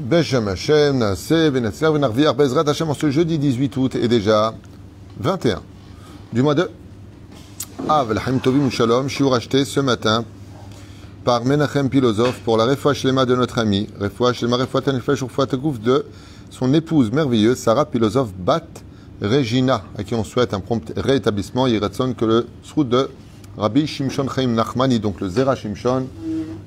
Beshem Hashem, Naaseh, Venetzler, Venarviar, Bezrat Hashem, en ce jeudi 18 août est déjà 21 du mois de Av, L'Haim Tovim Shalom, shiur acheté ce matin par Menachem Philosophe pour la Refoua Shlema de notre ami, Refoua Shlema Refoua Tanifesh Tegouf de son épouse merveilleuse, Sarah Philosophe Bat Regina, à qui on souhaite un prompt rétablissement. Sonne que le srout de Rabbi Shimshon Chaim Nachmani, donc le Zera Shimshon,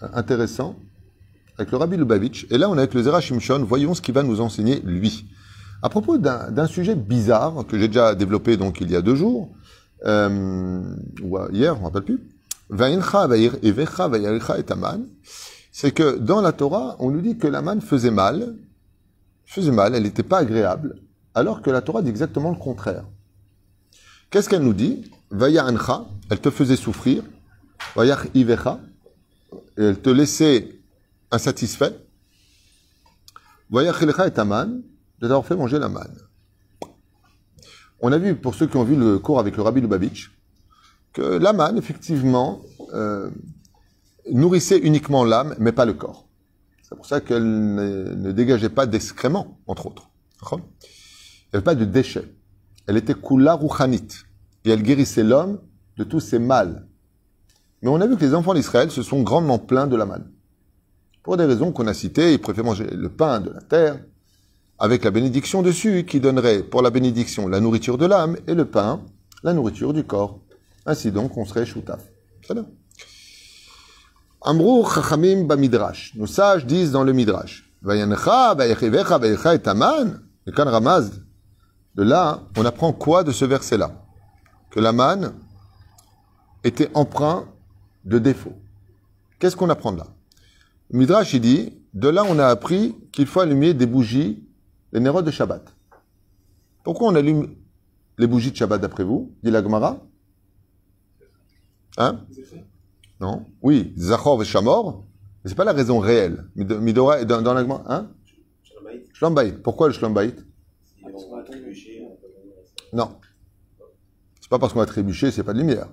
intéressant avec le Rabbi Lubavitch. Et là, on est avec le Zera Shimshon. Voyons ce qu'il va nous enseigner lui. À propos d'un sujet bizarre que j'ai déjà développé donc il y a deux jours, euh, ou hier, je ne me rappelle plus. C'est que dans la Torah, on nous dit que la manne faisait mal, faisait mal, elle n'était pas agréable, alors que la Torah dit exactement le contraire. Qu'est-ce qu'elle nous dit? Elle te faisait souffrir. Vayach ivecha, te laissait insatisfait, Voyachelecha et Taman, de t'avoir fait manger la manne. On a vu, pour ceux qui ont vu le cours avec le Rabbi Lubavitch, que la manne, effectivement, euh, nourrissait uniquement l'âme, mais pas le corps. C'est pour ça qu'elle ne, ne, dégageait pas d'excréments, entre autres. Il n'y avait pas de déchets. Elle était kula rouchanit. Et elle guérissait l'homme de tous ses mâles. Mais on a vu que les enfants d'Israël se sont grandement plaints de la manne. Pour des raisons qu'on a citées, ils préfèrent manger le pain de la terre, avec la bénédiction dessus, qui donnerait pour la bénédiction la nourriture de l'âme, et le pain, la nourriture du corps. Ainsi donc, on serait choutaf. Amrou chachamim bamidrash. Nos sages disent dans le midrash. Vayancha, vayachivecha, vayacha et taman. Le kan ramaz. De là, on apprend quoi de ce verset-là? Que la manne était emprunt de défaut. Qu'est-ce qu'on apprend de là? Midrash, il dit, de là, on a appris qu'il faut allumer des bougies, les nérodes de Shabbat. Pourquoi on allume les bougies de Shabbat d'après vous? Dit la Gemara Hein? Non? Oui, Zachor et Shamor, mais c'est pas la raison réelle. Midora, dans, dans la Gemara, hein? Shlombaït. Pourquoi le Shlombaït Non. C'est pas parce qu'on a trébuché, c'est pas de lumière.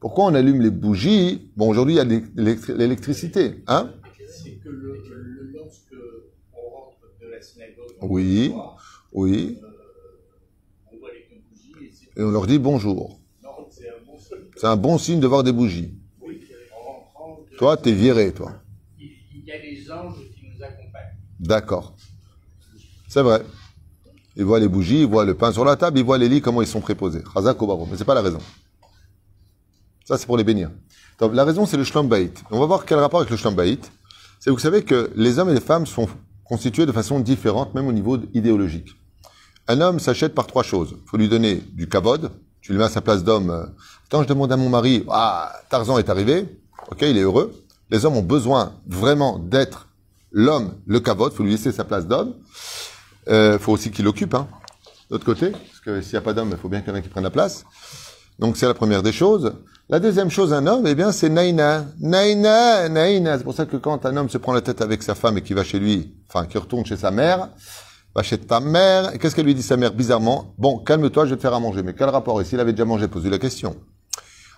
Pourquoi on allume les bougies? Bon, aujourd'hui, il y a l'électricité. Hein? C'est que le, le, lorsque on rentre de la synagogue, oui, oui. euh, on voit les deux bougies et on leur dit bonjour. c'est un bon signe. C'est un bon signe de voir des bougies. Oui, en de- Toi, t'es viré, toi. il, il y a les anges qui nous accompagnent. D'accord. C'est vrai. Ils voient les bougies, ils voient le pain sur la table, ils voient les lits, comment ils sont préposés. Mais c'est pas la raison. Ça, c'est pour les bénir. Donc, la raison, c'est le shlombaït. On va voir quel rapport avec le shlombaït. C'est vous savez que les hommes et les femmes sont constitués de façon différente, même au niveau idéologique. Un homme s'achète par trois choses. Il faut lui donner du kavod. Tu lui mets à sa place d'homme. euh, Attends, je demande à mon mari. Ah, Tarzan est arrivé. Ok, il est heureux. Les hommes ont besoin vraiment d'être l'homme, le kavod. Il faut lui laisser sa place d'homme. Il euh, faut aussi qu'il l'occupe. Hein, de l'autre côté. Parce que s'il n'y a pas d'homme, il faut bien qu'il y en ait qui prenne la place. Donc c'est la première des choses. La deuxième chose, un homme, eh bien, c'est naïna. Naïna, naïna. C'est pour ça que quand un homme se prend la tête avec sa femme et qui va chez lui, enfin, qui retourne chez sa mère, va chez ta mère, qu'est-ce qu'elle lui dit sa mère bizarrement? Bon, calme-toi, je vais te faire à manger. Mais quel rapport Et s'il avait déjà mangé, pose-lui la question.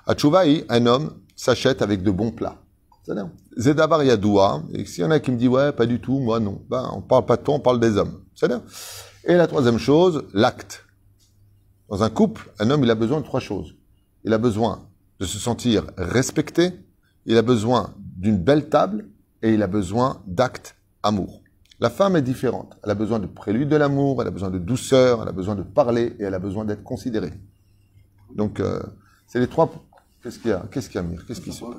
À Tchouvaï, un homme s'achète avec de bons plats. C'est-à-dire, Zedavar Yadoua, et s'il y en a qui me dit, ouais, pas du tout, moi non. Ben, on parle pas de toi, on parle des hommes. C'est-à-dire. Et la troisième chose, l'acte. Dans un couple, un homme, il a besoin de trois choses. Il a besoin de se sentir respecté, il a besoin d'une belle table et il a besoin d'actes amour. La femme est différente. Elle a besoin de prélude de l'amour, elle a besoin de douceur, elle a besoin de parler et elle a besoin d'être considérée. Donc, euh, c'est les trois. Qu'est-ce qu'il y a Qu'est-ce qu'il y a, Mire Qu'est-ce qui se passe?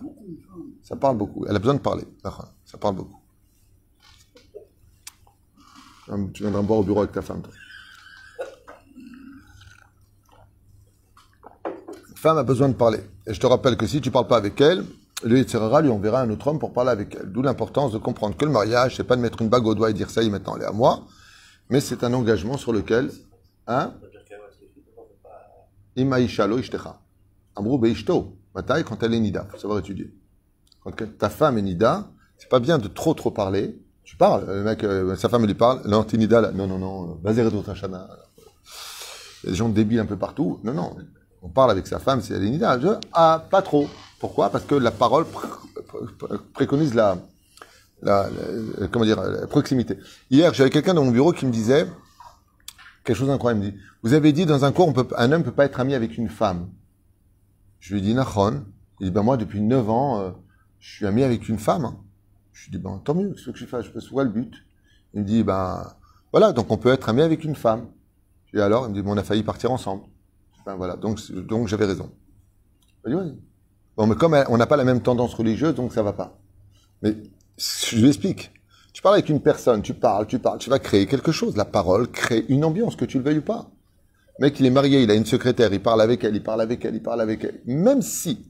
Ça parle beaucoup. Elle a besoin de parler. Ça parle beaucoup. Tu viendras me voir au bureau avec ta femme, toi. Femme a besoin de parler. Et je te rappelle que si tu parles pas avec elle, Le Yitzhara lui enverra un autre homme pour parler avec elle. D'où l'importance de comprendre que le mariage, c'est pas de mettre une bague au doigt et dire ça y est, maintenant elle est à moi, mais c'est un engagement sur lequel, hein, Imaishalo ishtecha. Amrou beishto. Matai, quand elle est nida, faut savoir étudier. Quand ta femme est nida, c'est pas bien de trop trop parler. Tu parles, le mec, euh, sa femme lui parle, non, t'es nida là, non, non, non, ta chana. Il y a des gens débiles un peu partout. Non, non, on parle avec sa femme si elle est nida. Je, ah, pas trop. Pourquoi? Parce que la parole pr- pr- préconise la, la, la- comment dire, la proximité. Hier, j'avais quelqu'un dans mon bureau qui me disait quelque chose d'incroyable. Il me dit, vous avez dit dans un cours, un homme peut pas être ami avec une femme. Je lui ai dit, Nachon. Il dit, ben moi, depuis 9 ans, euh, je suis ami avec une femme. Je lui ai dit, ben tant mieux, ce que je fais, je pas le but. Il me dit, ben voilà, donc on peut être ami avec une femme. Dit, alors, il me dit, on a failli partir ensemble. Voilà, donc, j'avais raison. Bon, mais comme elle- on n'a pas la même tendance religieuse, donc ça va pas. Mais je lui. Tu parles avec une personne, tu parles, tu parles, tu vas créer quelque chose. La parole crée une ambiance, que tu le veuilles ou pas. Le mec, il est marié, il a une secrétaire, il parle avec elle, il parle avec elle, il parle avec elle. Même si,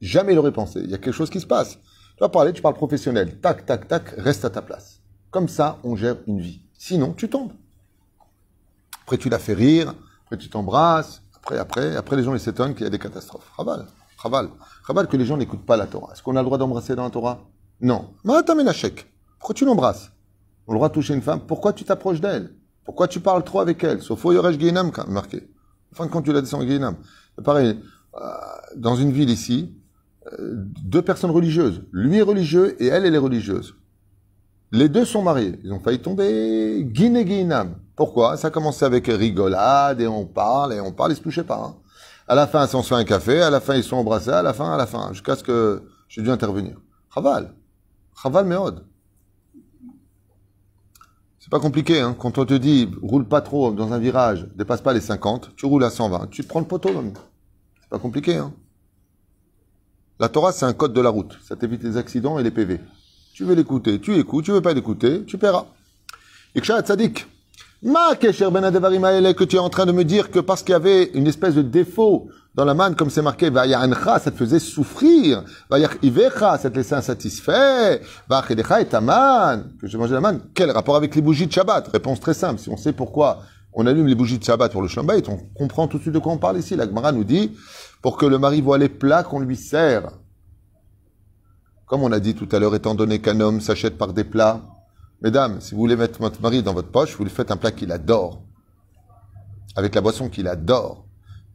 jamais il aurait pensé, il y a quelque chose qui se passe. Tu vas parler, tu parles professionnel. Tac, tac, tac, reste à ta place. Comme ça, on gère une vie. Sinon, tu tombes. Après, tu la fais rire, après, tu t'embrasses. Après, après, après, les gens, ils s'étonnent qu'il y a des catastrophes. Raval, raval. Raval que les gens n'écoutent pas la Torah. Est-ce qu'on a le droit d'embrasser dans la Torah? Non. Mais attends, Menachek. Pourquoi tu l'embrasses? On a le droit de toucher une femme. Pourquoi tu t'approches d'elle? Pourquoi tu parles trop avec elle? Sauf au Yoresh Guénam, marqué. En fin de compte, tu la descends Guénam. Pareil, euh, dans une ville ici, euh, deux personnes religieuses. Lui est religieux et elle, elle est religieuse. Les deux sont mariés. Ils ont failli tomber Guiné Guinam. Pourquoi? Ça a commencé avec rigolade et on parle et on parle, ils se touchaient pas. hein. À la fin, ils s'en fait un café. À la fin, ils sont embrassés. À la fin, à la fin, jusqu'à ce que j'ai dû intervenir. Chaval. Chaval Meod. C'est pas compliqué, hein. Quand on te dit, roule pas trop dans un virage, dépasse pas les 50, tu roules à 120, tu prends le poteau, l'homme. C'est pas compliqué, hein. La Torah, c'est un code de la route. Ça t'évite les accidents et les PV. Tu veux l'écouter, tu écoutes. Tu veux pas l'écouter, tu paieras. Iksha Tzadik. Ma kesher ben que tu es en train de me dire que parce qu'il y avait une espèce de défaut dans la manne, comme c'est marqué, va'yancha, ça te faisait souffrir. Va'yachivecha, ça te laissait insatisfait. Va'achedecha et ta manne, que j'ai mangé la manne. Quel rapport avec les bougies de Shabbat? Réponse très simple. Si on sait pourquoi on allume les bougies de Shabbat pour le Shlambait, on comprend tout de suite de quoi on parle ici. La Gemara nous dit, pour que le mari voit les plats qu'on lui sert. Comme on a dit tout à l'heure, étant donné qu'un homme s'achète par des plats, mesdames, si vous voulez mettre votre mari dans votre poche, vous lui faites un plat qu'il adore, avec la boisson qu'il adore,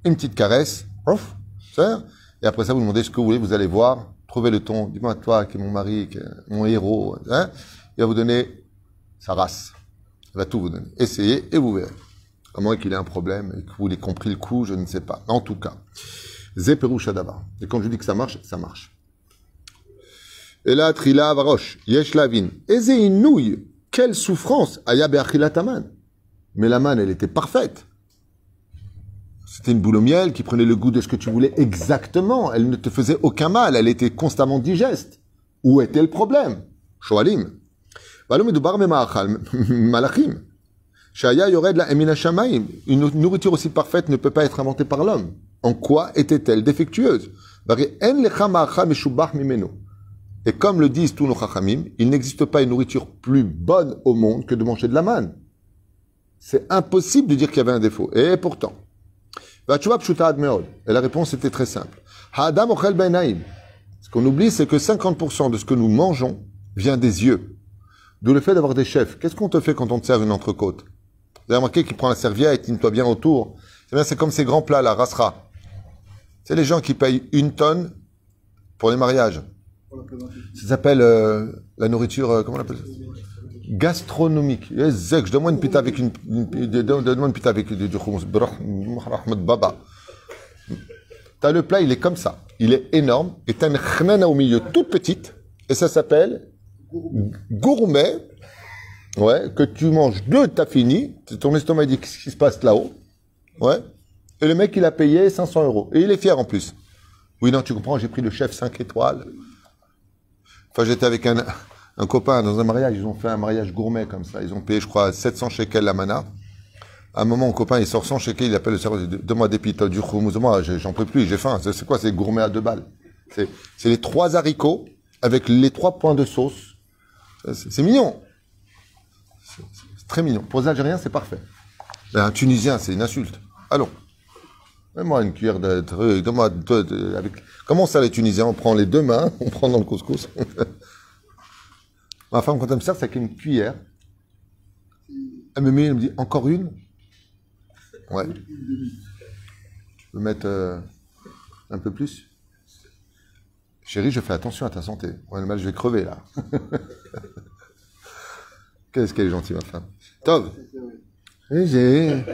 une petite caresse, ouf, et après ça, vous demandez ce que vous voulez, vous allez voir, trouvez le ton, dis-moi toi qui est mon mari, qui est mon héros, hein, il va vous donner sa race, il va tout vous donner. Essayez et vous verrez. À moins qu'il ait un problème et que vous l'ayez compris le coup, je ne sais pas. En tout cas, Zeperu Shadava. Et quand je dis que ça marche, ça marche. Et là, Trila Avarosh, Yesh Lavin. Inouï, quelle souffrance, Aya Be'achilataman. Mais la manne, elle était parfaite. C'était une boule au miel qui prenait le goût de ce que tu voulais exactement. Elle ne te faisait aucun mal. Elle était constamment digeste. Où était le problème? Shoalim. Malachim. Shaya yored la emina shamaim. Une nourriture aussi parfaite ne peut pas être inventée par l'homme. En quoi était-elle défectueuse? Et comme le disent tous nos chachamim, il n'existe pas une nourriture plus bonne au monde que de manger de la manne. C'est impossible de dire qu'il y avait un défaut. Et pourtant. Et la réponse était très simple. Ce qu'on oublie, c'est que 50% de ce que nous mangeons vient des yeux. D'où le fait d'avoir des chefs. Qu'est-ce qu'on te fait quand on te sert une entrecôte? Vous avez remarqué qu'il prend la serviette, il nettoie bien autour. C'est bien, c'est comme ces grands plats, la rasra. C'est les gens qui payent une tonne pour les mariages. Ça s'appelle euh, la nourriture, euh, comment on appelle Gastronomique. Eh, je donne-moi une pita avec une, une- de- de- donne-moi une pita avec du, Rahmat Baba. T'as le plat, il est comme ça. Il est énorme. Et t'as une khnana au milieu, toute petite. Et ça s'appelle gourmet. Ouais, que tu manges deux, t'as fini. Ton estomac dit qu'est-ce qui se passe là-haut? Ouais. Et le mec, il a payé 500 euros. Et il est fier en plus. Oui, non, tu comprends, j'ai pris le chef 5 étoiles. Enfin, j'étais avec un, un copain dans un mariage. Ils ont fait un mariage gourmet comme ça. Ils ont payé, je crois, 700 shekels la mana. À un moment, mon copain, il sort 100 shekels, il appelle le serveur, donne-moi des du hummus. Moi, j'en peux plus, j'ai faim. C'est quoi, c'est gourmet à deux balles? C'est les trois haricots avec les trois points de sauce. C'est c'est mignon. C'est très mignon. Pour les Algériens, c'est parfait. Mais un Tunisien, c'est une insulte. Allons. Mets-moi une cuillère de truc. donne-moi avec... Comment ça, les Tunisiens On prend les deux mains, on prend dans le couscous. Ma femme, quand elle me sert, c'est avec une cuillère. Elle me met, elle me dit encore une Ouais. Tu peux mettre euh, un peu plus Chérie, je fais attention à ta santé. Ouais, mal, je vais crever là. Qu'est-ce qu'elle est gentille, ma femme. Tov. J'ai.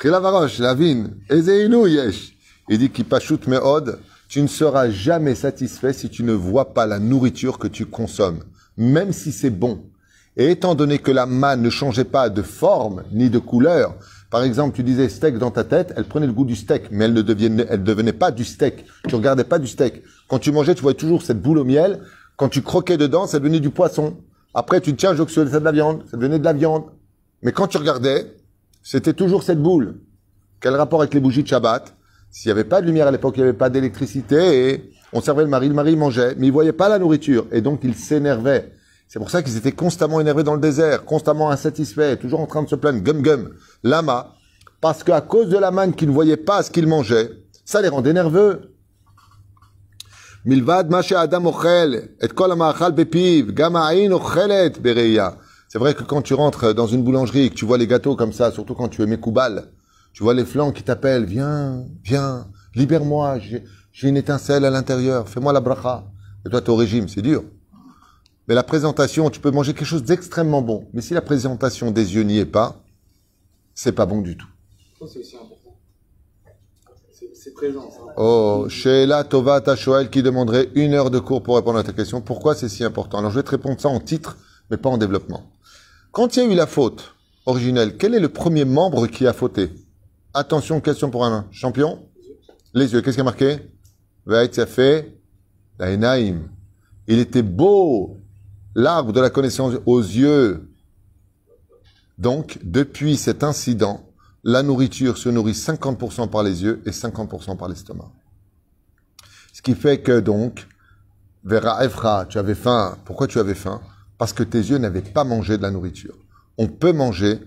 Trila varosh, la vine. Ezeinou yesh. Il dit qu'il pachoute meod. Tu ne seras jamais satisfait si tu ne vois pas la nourriture que tu consommes, même si c'est bon. Et étant donné que la manne ne changeait pas de forme ni de couleur, par exemple, tu disais steak dans ta tête, elle prenait le goût du steak, mais elle ne devenait, elle devenait pas du steak. Tu regardais pas du steak. Quand tu mangeais, tu voyais toujours cette boule au miel. Quand tu croquais dedans, ça devenait du poisson. Après, tu te tiens, je c'est de la viande, ça devenait de la viande. Mais quand tu regardais, c'était toujours cette boule. Quel rapport avec les bougies de Shabbat? S'il n'y avait pas de lumière à l'époque, il n'y avait pas d'électricité et on servait le mari, le mari mangeait, mais il voyait pas la nourriture et donc il s'énervait. C'est pour ça qu'ils étaient constamment énervés dans le désert, constamment insatisfaits, toujours en train de se plaindre, gum gum, lama, parce qu'à cause de la manne qu'ils ne voyaient pas ce qu'ils mangeaient, ça les rendait nerveux. Milvad adam ochel, et kol bepiv, gam ochelet bereya. C'est vrai que quand tu rentres dans une boulangerie et que tu vois les gâteaux comme ça, surtout quand tu es Mekoubal, tu vois les flancs qui t'appellent, viens, viens, libère-moi, j'ai j'ai une étincelle à l'intérieur, fais-moi la bracha. Et toi, tu es au régime, c'est dur. Mais la présentation, tu peux manger quelque chose d'extrêmement bon. Mais si la présentation des yeux n'y est pas, c'est pas bon du tout. C'est aussi important. C'est c'est présent, ça. Oh, Sheila Tova Tashoel qui demanderait une heure de cours pour répondre à ta question. Pourquoi c'est si important? Alors, je vais te répondre ça en titre, mais pas en développement. Quand il y a eu la faute originelle, quel est le premier membre qui a fauté? Attention, question pour un champion. Les yeux, qu'est-ce qui a marqué? Fait. Il était beau, l'arbre de la connaissance aux yeux. Donc, depuis cet incident, la nourriture se nourrit 50% par les yeux et 50% par l'estomac. Ce qui fait que donc, Vera Efra, tu avais faim. Pourquoi tu avais faim? Parce que tes yeux n'avaient pas mangé de la nourriture. On peut manger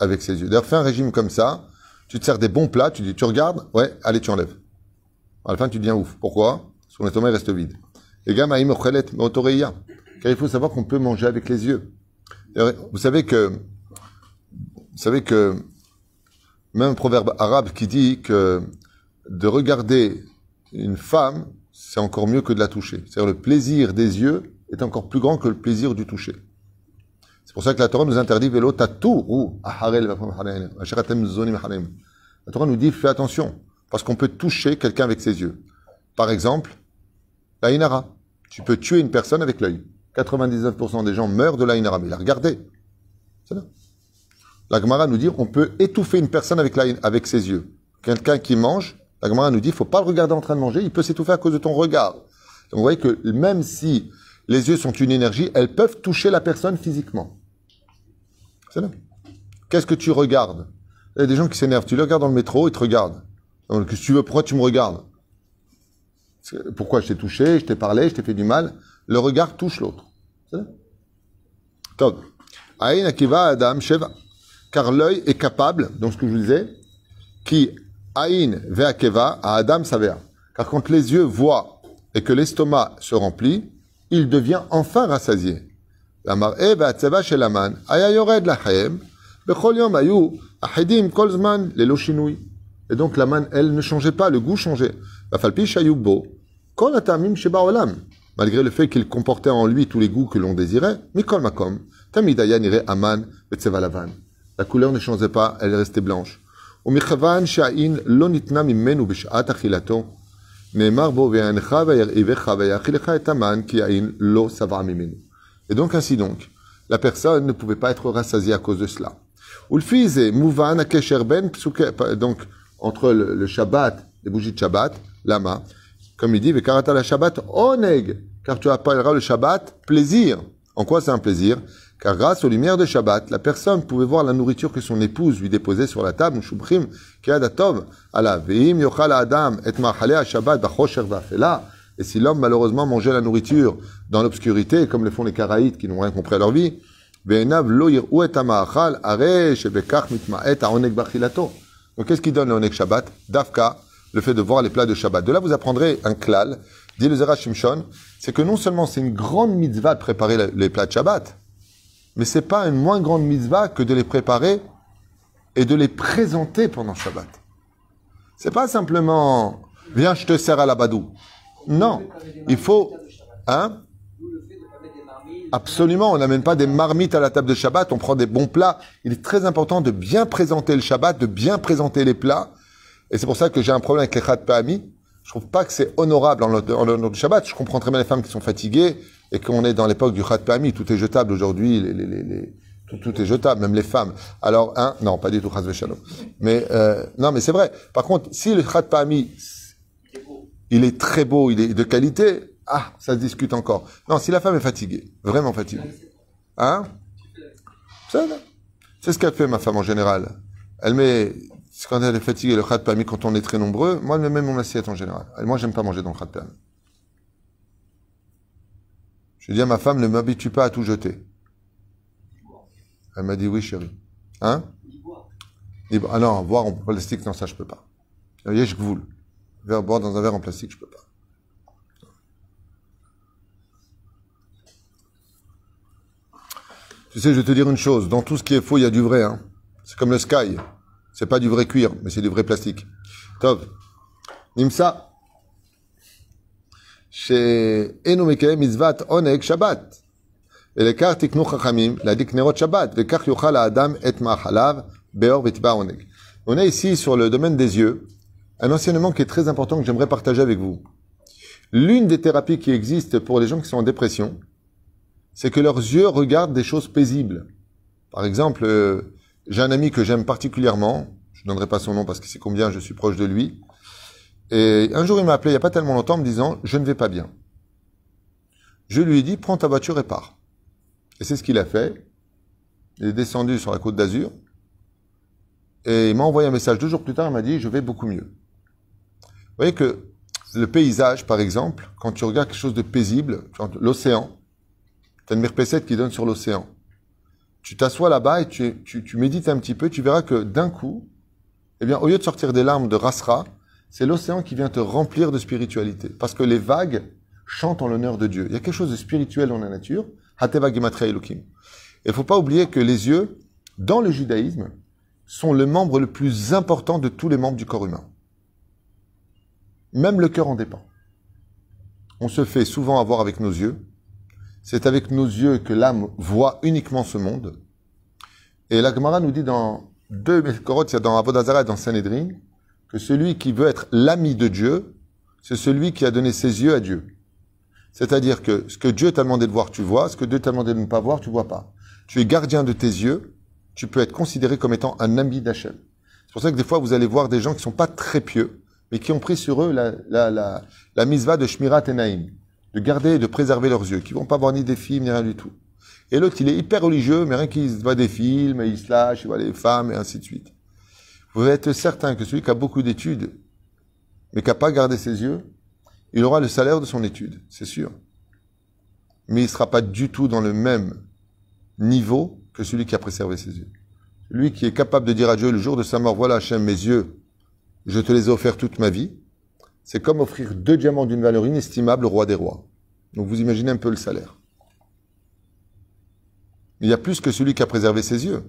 avec ses yeux. D'ailleurs, fais un régime comme ça. Tu te sers des bons plats, tu dis, tu regardes, ouais, allez, tu enlèves. À la fin, tu deviens ouf. Pourquoi? Son estomac reste vide. Ochelet motoreia. Car il faut savoir qu'on peut manger avec les yeux. Vous savez que, vous savez que, même un proverbe arabe qui dit que de regarder une femme, c'est encore mieux que de la toucher. C'est-à-dire le plaisir des yeux est encore plus grand que le plaisir du toucher. C'est pour ça que la Torah nous interdit vélo tatou ou aharel. La Torah nous dit fais attention parce qu'on peut toucher quelqu'un avec ses yeux. Par exemple, la inara. Tu peux tuer une personne avec l'œil. 99% des gens meurent de la inara, mais la regardez. C'est là. La Gemara nous dit on peut étouffer une personne avec, la, avec ses yeux. Quelqu'un qui mange, la Gemara nous dit il faut pas le regarder en train de manger, il peut s'étouffer à cause de ton regard. Donc vous voyez que même si les yeux sont une énergie, elles peuvent toucher la personne physiquement. C'est. Qu'est-ce que tu regardes? Il y a des gens qui s'énervent. Tu les regardes dans le métro, ils te regardent. Donc, que tu veux Pourquoi tu me regardes? Pourquoi je t'ai touché, je t'ai parlé, je t'ai fait du mal? Le regard touche l'autre. C'est là. Adam sheva. Car l'œil est capable, donc ce que je vous disais, qui aïn ve'akeva à adam savea. Car quand les yeux voient et que l'estomac se remplit, il devient enfin rassasié. והמראה והצבע של המן היה יורד לחם, בכל יום היו אחידים כל זמן ללא שינוי. Et donc la manne, elle ne changeait pas, le goût changeait. ואף על פי שהיו בו כל הטעמים שבעולם, malgré le fait qu'il comportait en lui tous les goûts que l'on désirait, מכל מקום, תמיד היה נראה המן בצבע לבן. La couleur ne changeait pas, elle restait blanche. ומכיוון שהעין לא ניתנה ממנו בשעת אכילתו, et donc, ainsi donc, la personne ne pouvait pas être rassasiée à cause de cela. Ben, donc, entre le, Shabbat, les bougies de Shabbat, lama, comme il dit, Shabbat, oneg, car tu appelleras le Shabbat plaisir. En quoi c'est un plaisir? Car grâce aux lumières de Shabbat, la personne pouvait voir la nourriture que son épouse lui déposait sur la table, shubrim, keadatov, ala veim yochal adam et ma'chaleh Shabbat va'afela. Et si l'homme malheureusement mangeait la nourriture dans l'obscurité, comme le font les Karaïtes qui n'ont rien compris à leur vie. Donc qu'est-ce qui donne le oneg Shabbat? Dafka, le fait de voir les plats de Shabbat. De là, vous apprendrez un klal, dit le Zera Shimshon, c'est que non seulement c'est une grande mitzvah de préparer les plats de Shabbat, mais c'est pas une moins grande mitzvah que de les préparer et de les présenter pendant Shabbat. C'est pas simplement viens, je te sers à la badou. Non, il faut hein? Absolument, on n'amène pas des marmites à la table de Shabbat, on prend des bons plats. Il est très important de bien présenter le Shabbat, de bien présenter les plats. Et c'est pour ça que j'ai un problème avec les Khat Pahami. Je trouve pas que c'est honorable en l'honneur du Shabbat. Je comprends très bien les femmes qui sont fatiguées et qu'on est dans l'époque du Khat Pahami. Tout est jetable aujourd'hui. Tout, est jetable, même les femmes. Alors, hein, non, pas du tout, Shalom. Mais, euh, non, mais c'est vrai. Par contre, si le Khat Pahami, il est très beau, il est de qualité, ah, ça se discute encore. Non, si la femme est fatiguée, vraiment fatiguée, hein, c'est ce qu'elle fait, ma femme, en général. Elle met, c'est quand elle est fatiguée, le khat pami, quand on est très nombreux, moi, elle me met mon assiette en général. Et moi, j'aime pas manger dans le khat pami. Je dis à ma femme, ne m'habitue pas à tout jeter. Elle m'a dit, oui, chérie. Hein? Ah non, boire en plastique, non, ça, je peux pas. Yesh gvoul. Verre, boire dans un verre en plastique, je peux pas. Tu sais, je vais te dire une chose. Dans tout ce qui est faux, il y a du vrai. Hein. C'est comme le sky. C'est pas du vrai cuir, mais c'est du vrai plastique. Tov. Nimsa. שאינו מקיים מצוות עונג שבת. ולכך תקנו חכמים להדליק נרות שבת, וכך יאכל האדם את מאכליו באור וטבע עונג. On est ici sur le domaine des yeux, un enseignement qui est très important que j'aimerais partager avec vous. L'une des thérapies qui existent pour les gens qui sont en dépression, c'est que leurs yeux regardent des choses paisibles. Par exemple, euh, j'ai un ami que j'aime particulièrement, je ne donnerai pas son nom parce que c'est combien je suis proche de lui, et un jour il m'a appelé il n'y a pas tellement longtemps en me disant « je ne vais pas bien ». Je lui ai dit « prends ta voiture et pars ». Et c'est ce qu'il a fait. Il est descendu sur la côte d'Azur, et il m'a envoyé un message deux jours plus tard, il m'a dit « je vais beaucoup mieux ». Vous voyez que le paysage, par exemple, quand tu regardes quelque chose de paisible, l'océan, tu as une merpécette qui donne sur l'océan. Tu t'assois là-bas et tu, médites un petit peu, tu verras que d'un coup, eh bien, au lieu de sortir des larmes de rasra, c'est l'océan qui vient te remplir de spiritualité. Parce que les vagues chantent en l'honneur de Dieu. Il y a quelque chose de spirituel dans la nature. Hateva Gematria Elohim. Et il faut pas oublier que les yeux, dans le judaïsme, sont le membre le plus important de tous les membres du corps humain. Même le cœur en dépend. On se fait souvent avoir avec nos yeux. C'est avec nos yeux que l'âme voit uniquement ce monde. Et la Gemara nous dit dans deux Mekkorot, il y a dans Avodazara et dans Sanhedrin, que celui qui veut être l'ami de Dieu, c'est celui qui a donné ses yeux à Dieu. C'est-à-dire que ce que Dieu t'a demandé de voir, tu vois, ce que Dieu t'a demandé de ne pas voir, tu vois pas. Tu es gardien de tes yeux, tu peux être considéré comme étant un ami d'Hachem. C'est pour ça que des fois, vous allez voir des gens qui sont pas très pieux, mais qui ont pris sur eux la, la, la, la misva de Shmirat et Naïm, de garder et de préserver leurs yeux, qui vont pas voir ni des films, ni rien du tout. Et l'autre, il est hyper religieux, mais rien qu'il voit des films, et il se lâche, il voit les femmes, et ainsi de suite. Vous êtes certain que celui qui a beaucoup d'études, mais qui n'a pas gardé ses yeux, il aura le salaire de son étude, c'est sûr. Mais il ne sera pas du tout dans le même niveau que celui qui a préservé ses yeux. Lui qui est capable de dire à Dieu le jour de sa mort, voilà Hachem, mes yeux, je te les ai offerts toute ma vie, c'est comme offrir deux diamants d'une valeur inestimable au roi des rois. Donc vous imaginez un peu le salaire. Il y a plus que celui qui a préservé ses yeux.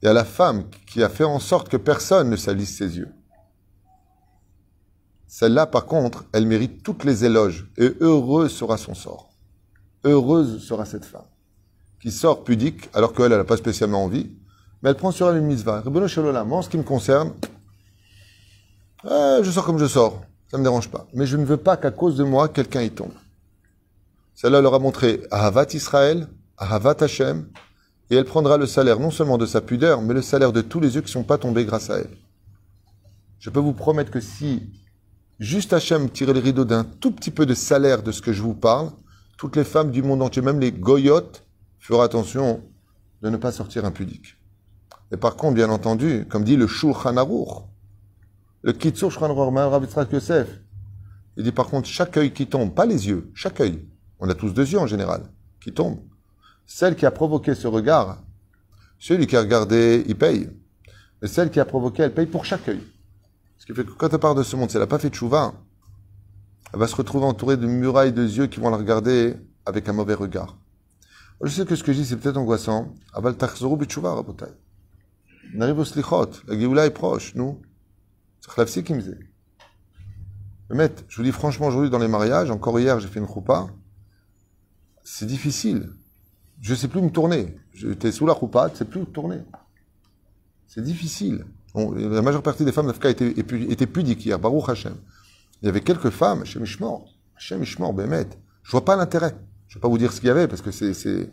Il y a la femme qui a fait en sorte que personne ne salisse ses yeux. Celle-là, par contre, elle mérite toutes les éloges. Et heureuse sera son sort. Heureuse sera cette femme. Qui sort pudique, alors qu'elle, elle n'a pas spécialement envie. Mais elle prend sur elle une mitzvah. En ce qui me concerne, euh, je sors comme je sors. Ça me dérange pas. Mais je ne veux pas qu'à cause de moi, quelqu'un y tombe. Celle-là leur a montré Ahavat Israël, Ahavat Hashem, et elle prendra le salaire non seulement de sa pudeur, mais le salaire de tous les yeux qui ne sont pas tombés grâce à elle. Je peux vous promettre que si juste Hachem tirait le rideau d'un tout petit peu de salaire de ce que je vous parle, toutes les femmes du monde entier, même les goyotes, fera attention de ne pas sortir impudique. Et par contre, bien entendu, comme dit le Shulchan Aruch, le Aruch, Rav Yitzhak Yosef, il dit par contre, chaque œil qui tombe, pas les yeux, chaque œil, on a tous deux yeux en général, qui tombe, celle qui a provoqué ce regard, celui qui a regardé, il paye. Mais celle qui a provoqué, elle paye pour chaque œil. Ce qui fait que quand elle part de ce monde, si elle n'a pas fait de chouva, elle va se retrouver entourée de murailles de yeux qui vont la regarder avec un mauvais regard. Je sais que ce que je dis, c'est peut-être angoissant. Aval. On slichot. La Géoula est proche, nous. Mais je vous dis franchement, aujourd'hui, dans les mariages, encore hier, j'ai fait une choupa. C'est difficile. Je sais plus me tourner. J'étais sous la choupa, je sais plus me tourner. C'est difficile. La majeure partie des femmes d'Afrique étaient, étaient pudiques hier, Baruch Hashem. Il y avait quelques femmes, Hashem Ishmor, Hashem Bémet. Je vois pas l'intérêt. Je vais pas vous dire ce qu'il y avait parce que c'est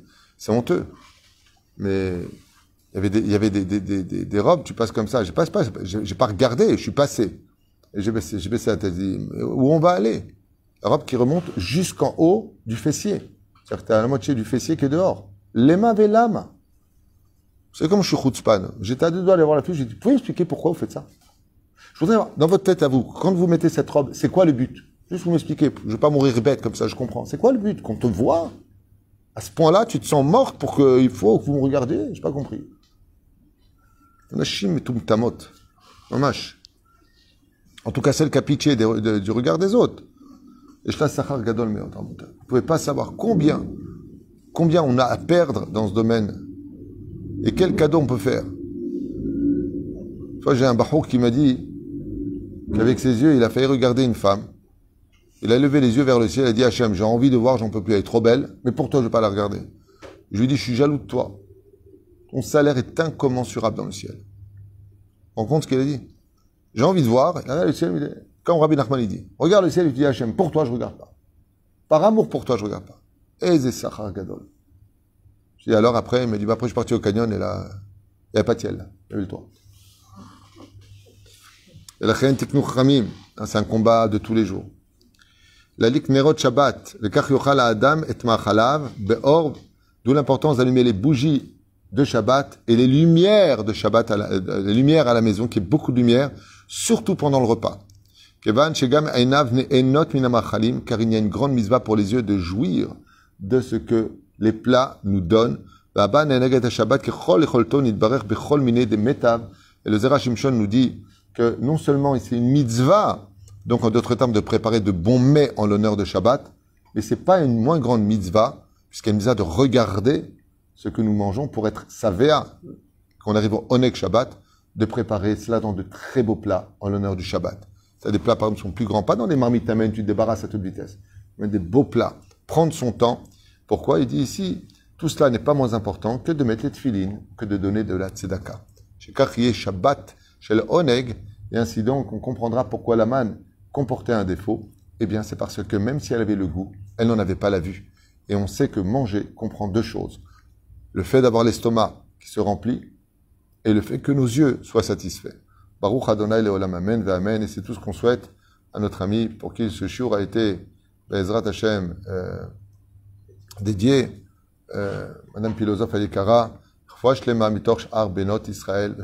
honteux. Mais il y avait des, il y avait des, des, des, des robes, tu passes comme ça. J'ai pas, pas, j'ai pas regardé, je suis passé. Et j'ai baissé, j'ai baissé la tête. Dit, où on va aller? La robe qui remonte jusqu'en haut du fessier. C'est-à-dire que t'as la moitié du fessier qui est dehors. Les mains avec l'âme. C'est comme je suis chutzpan. J'étais à deux doigts d'aller voir la fille, j'ai dit, pouvez expliquer pourquoi vous faites ça? Je voudrais voir, dans votre tête à vous, quand vous mettez cette robe, c'est quoi le but? Juste vous m'expliquer. Je vais pas mourir bête comme ça, je comprends. C'est quoi le but? Qu'on te voit? À ce point-là, tu te sens morte pour qu'il faut que vous me regardiez? J'ai pas compris. Nashim tout tamot. En tout cas, celle qui a pitié du regard des autres. Et je sachar gadol Vous pouvez pas savoir combien, combien on a à perdre dans ce domaine. Et quel cadeau on peut faire. J'ai un bahouk qui m'a dit qu'avec ses yeux, il a failli regarder une femme. Il a levé les yeux vers le ciel et a dit Hachem, j'ai envie de voir, j'en peux plus, elle est trop belle, mais pour toi, je vais pas la regarder. Je lui ai dit, je suis jaloux de toi. Ton salaire est incommensurable dans le ciel. On compte ce qu'il a dit? J'ai envie de voir. Là, le ciel, comme Rabbi Nachman dit, regarde le ciel, il dit Hachem, pour toi, je regarde pas. Par amour pour toi, je regarde pas. Et Sachar Gadol. Je dis alors après, il m'a dit, bah, après, je suis parti au canyon et là, il n'y avait pas de ciel. Il le toit. Et la hein, c'est un combat de tous les jours. La lik nerot Shabbat, le kach yochal adam et machalav, be'or, d'où l'importance d'allumer les bougies de Shabbat et les lumières de Shabbat, à la, euh, les lumières à la maison, qui est beaucoup de lumière, surtout pendant le repas. Car il y a une grande misva pour les yeux de jouir de ce que les plats nous donnent. Et le Zera Shimshon nous dit que non seulement c'est une mitzvah, donc en d'autres termes de préparer de bons mets en l'honneur de Shabbat, mais c'est pas une moins grande mitzvah, puisqu'il y a de regarder ce que nous mangeons pour être savéa, qu'on arrive au Onek Shabbat, de préparer cela dans de très beaux plats en l'honneur du Shabbat. Ça, des plats, par exemple, sont plus grands, pas dans des marmites tu te débarrasses à toute vitesse, mais des beaux plats. Prendre son temps. Pourquoi Il dit ici, tout cela n'est pas moins important que de mettre les tefilines, que de donner de la tzedaka. Chez Kachriye Shabbat, chez le Oneg, et ainsi donc, on comprendra pourquoi la manne comportait un défaut. Eh bien, c'est parce que même si elle avait le goût, elle n'en avait pas la vue. Et on sait que manger comprend deux choses le fait d'avoir l'estomac qui se remplit et le fait que nos yeux soient satisfaits. Baruch Adonai Leolam Amen, Amen, et c'est tout ce qu'on souhaite à notre ami pour qui ce shiur a été, Bezrat Hashem, euh, dédié, euh, Madame Philosophe Alikara, Chfosh Lema Benot Israël.